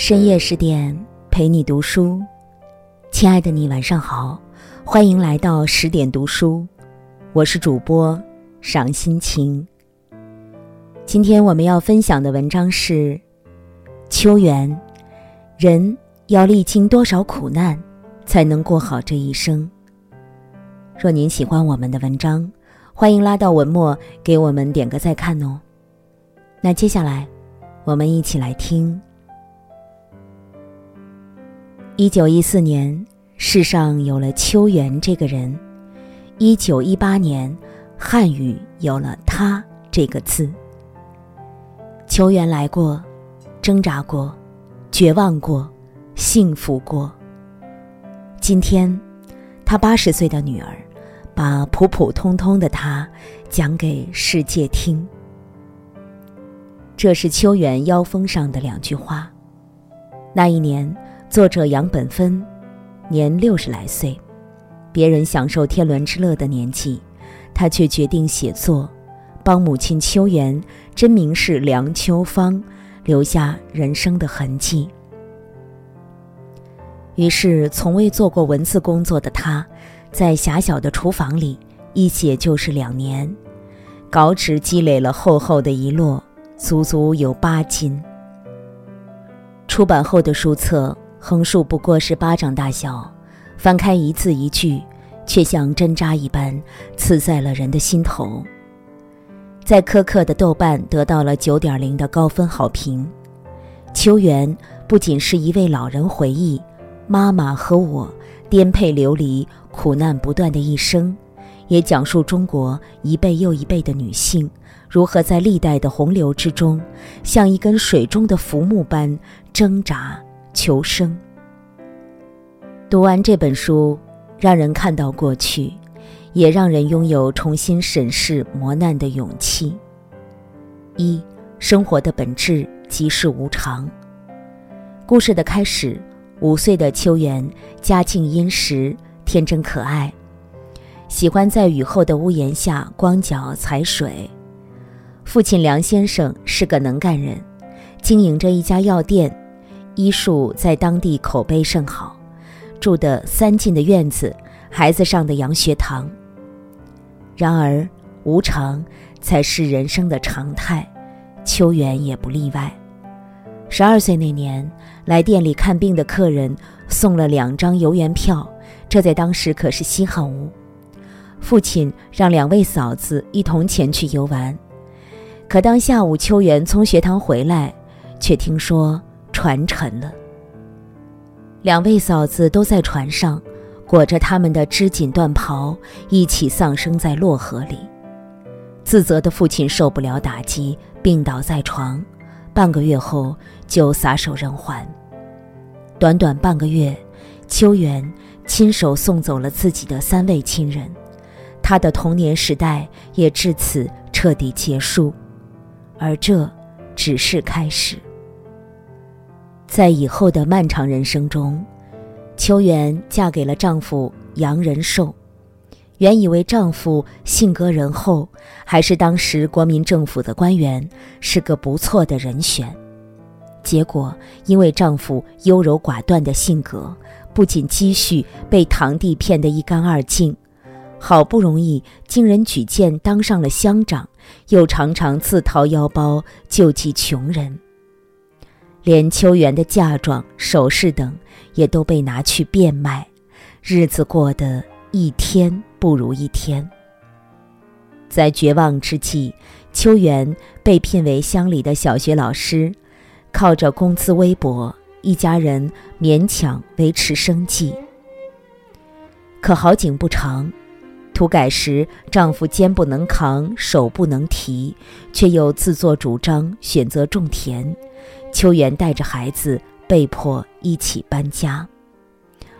深夜十点陪你读书，亲爱的你晚上好，欢迎来到十点读书，我是主播赏心情。今天我们要分享的文章是秋园，人要历经多少苦难才能过好这一生？若您喜欢我们的文章，欢迎拉到文末给我们点个再看哦。那接下来，我们一起来听。一九一四年，世上有了秋园这个人；一九一八年，汉语有了“他”这个字。秋园来过，挣扎过，绝望过，幸福过。今天，他八十岁的女儿，把普普通通的他讲给世界听。这是秋园腰封上的两句话。那一年。作者杨本芬，年六十来岁，别人享受天伦之乐的年纪，他却决定写作，帮母亲秋元（真名是梁秋芳）留下人生的痕迹。于是，从未做过文字工作的他，在狭小的厨房里一写就是两年，稿纸积累了厚厚的一摞，足足有八斤。出版后的书册。横竖不过是巴掌大小，翻开一字一句，却像针扎一般刺在了人的心头。在苛刻的豆瓣得到了九点零的高分好评。秋园不仅是一位老人回忆妈妈和我颠沛流离、苦难不断的一生，也讲述中国一辈又一辈的女性如何在历代的洪流之中，像一根水中的浮木般挣扎。求生。读完这本书，让人看到过去，也让人拥有重新审视磨难的勇气。一，生活的本质即是无常。故事的开始，五岁的秋园家境殷实，天真可爱，喜欢在雨后的屋檐下光脚踩水。父亲梁先生是个能干人，经营着一家药店。医术在当地口碑甚好，住的三进的院子，孩子上的洋学堂。然而，无常才是人生的常态，秋园也不例外。十二岁那年，来店里看病的客人送了两张游园票，这在当时可是稀罕物。父亲让两位嫂子一同前去游玩，可当下午秋园从学堂回来，却听说。船沉了，两位嫂子都在船上，裹着他们的织锦缎袍，一起丧生在洛河里。自责的父亲受不了打击，病倒在床，半个月后就撒手人寰。短短半个月，秋园亲手送走了自己的三位亲人，他的童年时代也至此彻底结束，而这只是开始。在以后的漫长人生中，秋园嫁给了丈夫杨仁寿。原以为丈夫性格仁厚，还是当时国民政府的官员，是个不错的人选。结果因为丈夫优柔寡断的性格，不仅积蓄被堂弟骗得一干二净，好不容易经人举荐当上了乡长，又常常自掏腰包救济穷人。连秋园的嫁妆、首饰等也都被拿去变卖，日子过得一天不如一天。在绝望之际，秋园被聘为乡里的小学老师，靠着工资微薄，一家人勉强维持生计。可好景不长，土改时，丈夫肩不能扛，手不能提，却又自作主张选择种田。秋园带着孩子被迫一起搬家，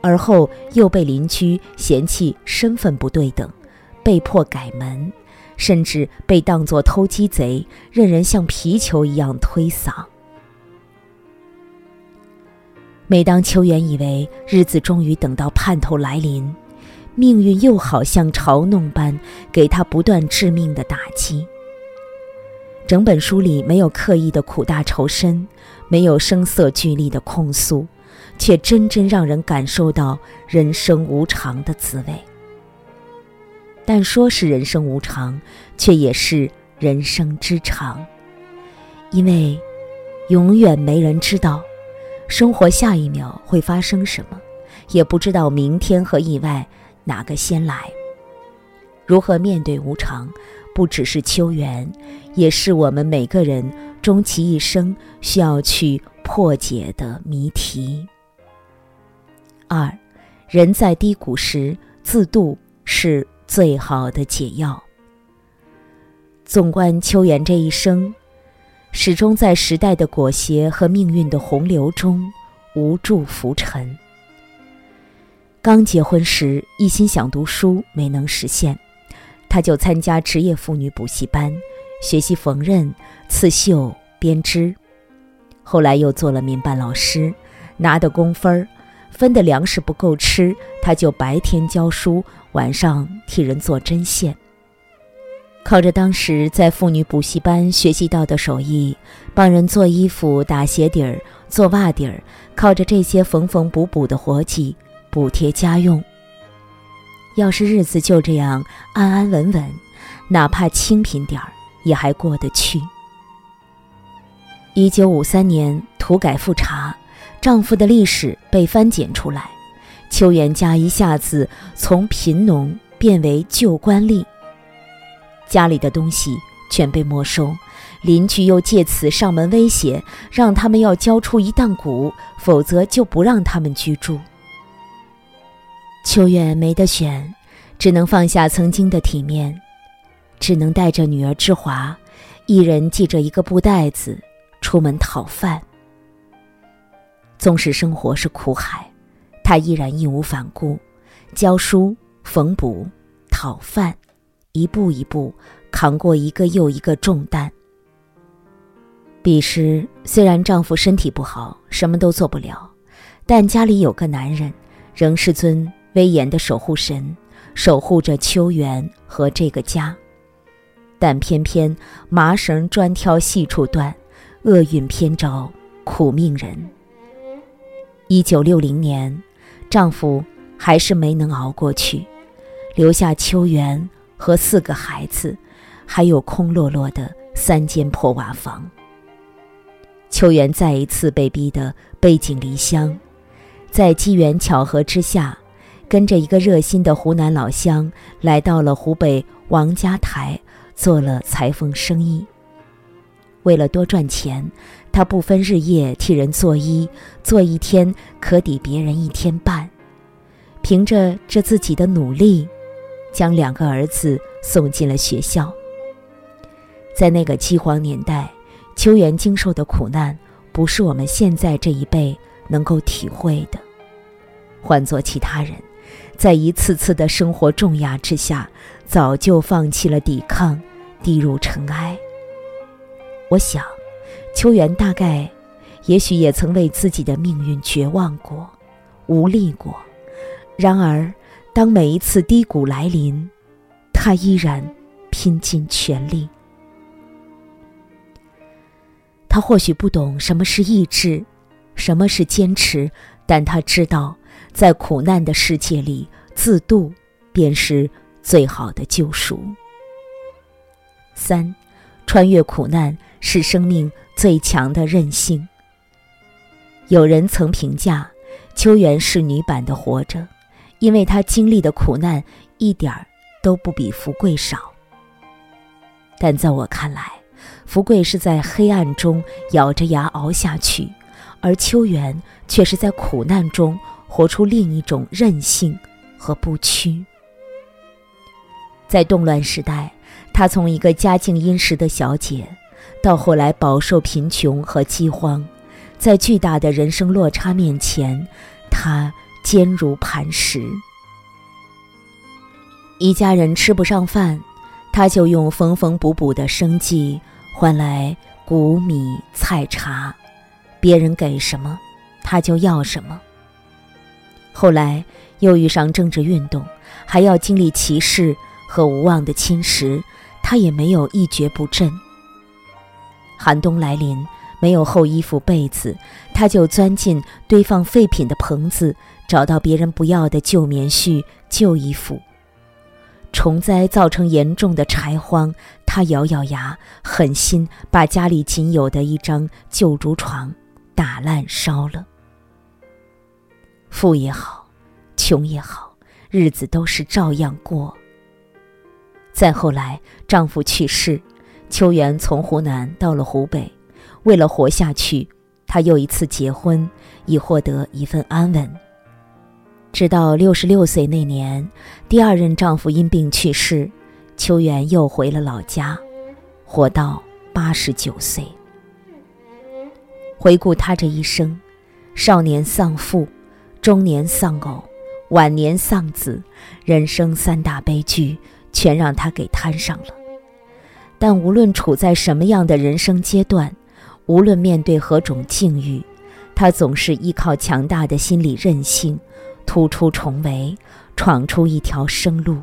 而后又被邻居嫌弃身份不对等，被迫改门，甚至被当作偷鸡贼，任人像皮球一样推搡。每当秋园以为日子终于等到盼头来临，命运又好像嘲弄般给他不断致命的打击。整本书里没有刻意的苦大仇深，没有声色俱厉的控诉，却真真让人感受到人生无常的滋味。但说是人生无常，却也是人生之常，因为永远没人知道生活下一秒会发生什么，也不知道明天和意外哪个先来。如何面对无常？不只是秋园，也是我们每个人终其一生需要去破解的谜题。二，人在低谷时自渡是最好的解药。纵观秋园这一生，始终在时代的裹挟和命运的洪流中无助浮沉。刚结婚时一心想读书，没能实现。他就参加职业妇女补习班，学习缝纫、刺绣、编织。后来又做了民办老师，拿的工分儿，分的粮食不够吃，他就白天教书，晚上替人做针线。靠着当时在妇女补习班学习到的手艺，帮人做衣服、打鞋底儿、做袜底儿，靠着这些缝缝补补的活计，补贴家用。要是日子就这样安安稳稳，哪怕清贫点儿也还过得去。一九五三年土改复查，丈夫的历史被翻检出来，邱元家一下子从贫农变为旧官吏，家里的东西全被没收，邻居又借此上门威胁，让他们要交出一担谷，否则就不让他们居住。秋远没得选，只能放下曾经的体面，只能带着女儿之华，一人系着一个布袋子出门讨饭。纵使生活是苦海，他依然义无反顾，教书、缝补、讨饭，一步一步扛过一个又一个重担。彼时虽然丈夫身体不好，什么都做不了，但家里有个男人，仍是尊。威严的守护神，守护着秋园和这个家。但偏偏麻绳专挑细处断，厄运偏招苦命人。一九六零年，丈夫还是没能熬过去，留下秋园和四个孩子，还有空落落的三间破瓦房。秋园再一次被逼得背井离乡，在机缘巧合之下。跟着一个热心的湖南老乡来到了湖北王家台，做了裁缝生意。为了多赚钱，他不分日夜替人做衣，做一天可抵别人一天半。凭着这自己的努力，将两个儿子送进了学校。在那个饥荒年代，秋园经受的苦难，不是我们现在这一辈能够体会的。换做其他人。在一次次的生活重压之下，早就放弃了抵抗，滴入尘埃。我想，秋元大概，也许也曾为自己的命运绝望过，无力过。然而，当每一次低谷来临，他依然拼尽全力。他或许不懂什么是意志，什么是坚持，但他知道。在苦难的世界里，自渡便是最好的救赎。三，穿越苦难是生命最强的韧性。有人曾评价，秋元是女版的活着，因为她经历的苦难一点儿都不比福贵少。但在我看来，福贵是在黑暗中咬着牙熬下去，而秋元却是在苦难中。活出另一种韧性和不屈。在动乱时代，她从一个家境殷实的小姐，到后来饱受贫穷和饥荒，在巨大的人生落差面前，她坚如磐石。一家人吃不上饭，她就用缝缝补补的生计换来谷米菜茶，别人给什么，她就要什么。后来又遇上政治运动，还要经历歧视和无望的侵蚀，他也没有一蹶不振。寒冬来临，没有厚衣服被子，他就钻进堆放废品的棚子，找到别人不要的旧棉絮、旧衣服。虫灾造成严重的柴荒，他咬咬牙，狠心把家里仅有的一张旧竹床打烂烧了。富也好，穷也好，日子都是照样过。再后来，丈夫去世，秋元从湖南到了湖北，为了活下去，她又一次结婚，以获得一份安稳。直到六十六岁那年，第二任丈夫因病去世，秋元又回了老家，活到八十九岁。回顾她这一生，少年丧父，中年丧偶，晚年丧子，人生三大悲剧全让他给摊上了。但无论处在什么样的人生阶段，无论面对何种境遇，他总是依靠强大的心理韧性。突出重围，闯出一条生路。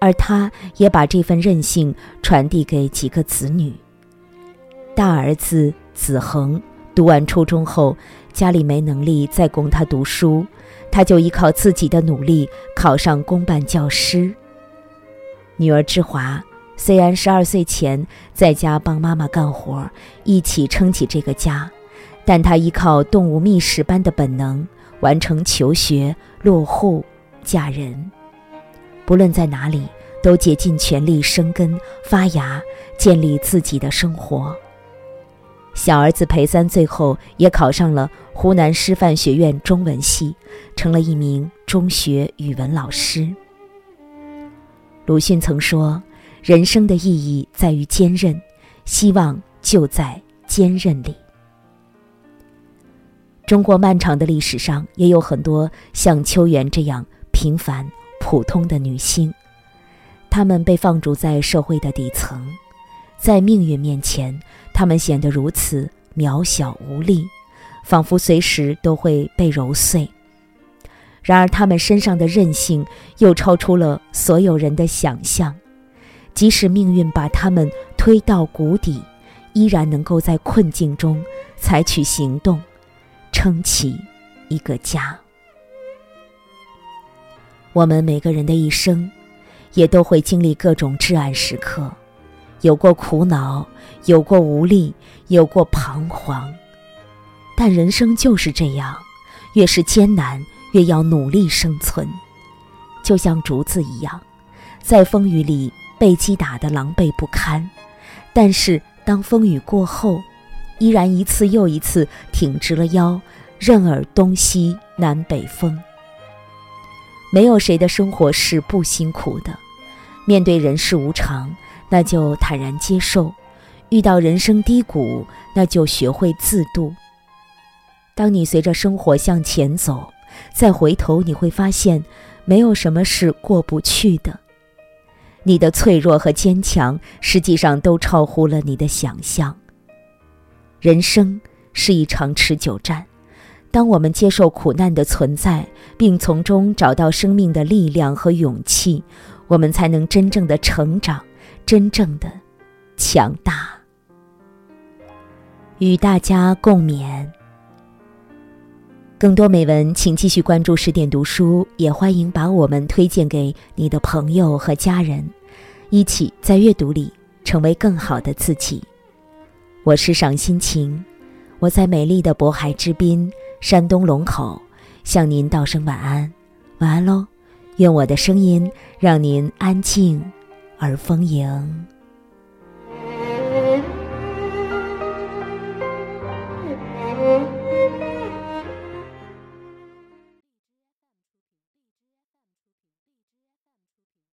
而他也把这份韧性传递给几个子女。大儿子子恒读完初中后，家里没能力再供他读书，他就依靠自己的努力考上公办教师。女儿之华虽然十二岁前在家帮妈妈干活，一起撑起这个家，但她依靠动物觅食般的本能。完成求学、落户、嫁人，不论在哪里，都竭尽全力生根发芽，建立自己的生活。小儿子裴三最后也考上了湖南师范学院中文系，成了一名中学语文老师。鲁迅曾说：“人生的意义在于坚韧，希望就在坚韧里。”中国漫长的历史上，也有很多像秋元这样平凡普通的女性，她们被放逐在社会的底层，在命运面前，她们显得如此渺小无力，仿佛随时都会被揉碎。然而，他们身上的韧性又超出了所有人的想象，即使命运把他们推到谷底，依然能够在困境中采取行动。撑起一个家。我们每个人的一生，也都会经历各种至暗时刻，有过苦恼，有过无力，有过彷徨。但人生就是这样，越是艰难，越要努力生存。就像竹子一样，在风雨里被击打得狼狈不堪，但是当风雨过后，依然一次又一次挺直了腰，任尔东西南北风。没有谁的生活是不辛苦的。面对人世无常，那就坦然接受；遇到人生低谷，那就学会自渡。当你随着生活向前走，再回头，你会发现，没有什么是过不去的。你的脆弱和坚强，实际上都超乎了你的想象。人生是一场持久战，当我们接受苦难的存在，并从中找到生命的力量和勇气，我们才能真正的成长，真正的强大。与大家共勉。更多美文，请继续关注十点读书，也欢迎把我们推荐给你的朋友和家人，一起在阅读里成为更好的自己。我是赏心情，我在美丽的渤海之滨，山东龙口，向您道声晚安，晚安喽！愿我的声音让您安静而丰盈。